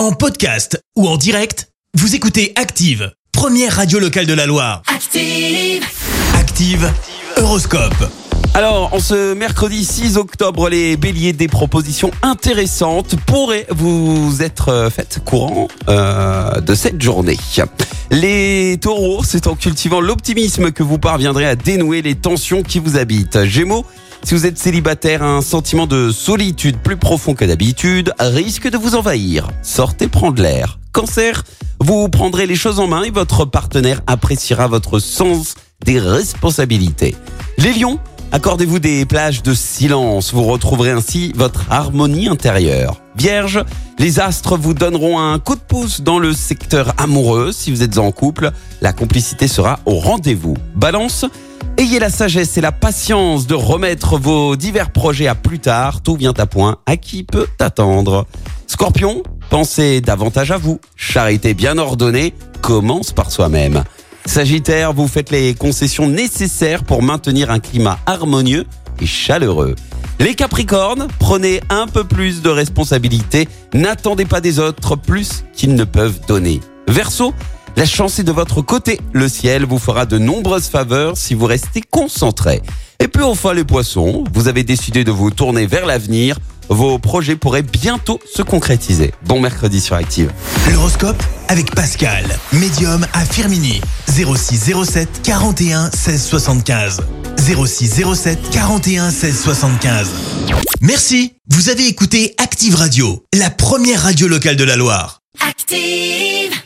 En podcast ou en direct, vous écoutez Active, première radio locale de la Loire. Active. Active, Horoscope. Alors, en ce mercredi 6 octobre, les béliers des propositions intéressantes pourraient vous être euh, faites courant euh, de cette journée. Les taureaux, c'est en cultivant l'optimisme que vous parviendrez à dénouer les tensions qui vous habitent. Gémeaux, si vous êtes célibataire, un sentiment de solitude plus profond que d'habitude risque de vous envahir. Sortez prendre l'air. Cancer, vous prendrez les choses en main et votre partenaire appréciera votre sens des responsabilités. Les lions, accordez-vous des plages de silence. Vous retrouverez ainsi votre harmonie intérieure. Vierge, les astres vous donneront un coup de pouce dans le secteur amoureux. Si vous êtes en couple, la complicité sera au rendez-vous. Balance, Ayez la sagesse et la patience de remettre vos divers projets à plus tard. Tout vient à point. À qui peut attendre? Scorpion, pensez davantage à vous. Charité bien ordonnée commence par soi-même. Sagittaire, vous faites les concessions nécessaires pour maintenir un climat harmonieux et chaleureux. Les Capricornes, prenez un peu plus de responsabilité. N'attendez pas des autres plus qu'ils ne peuvent donner. Verseau, la chance est de votre côté. Le ciel vous fera de nombreuses faveurs si vous restez concentré. Et puis enfin les poissons, vous avez décidé de vous tourner vers l'avenir. Vos projets pourraient bientôt se concrétiser. Bon mercredi sur Active. L'horoscope avec Pascal, médium à Firmini. 06 07 41 16 75. 06 07 41 16 75. Merci, vous avez écouté Active Radio, la première radio locale de la Loire. Active.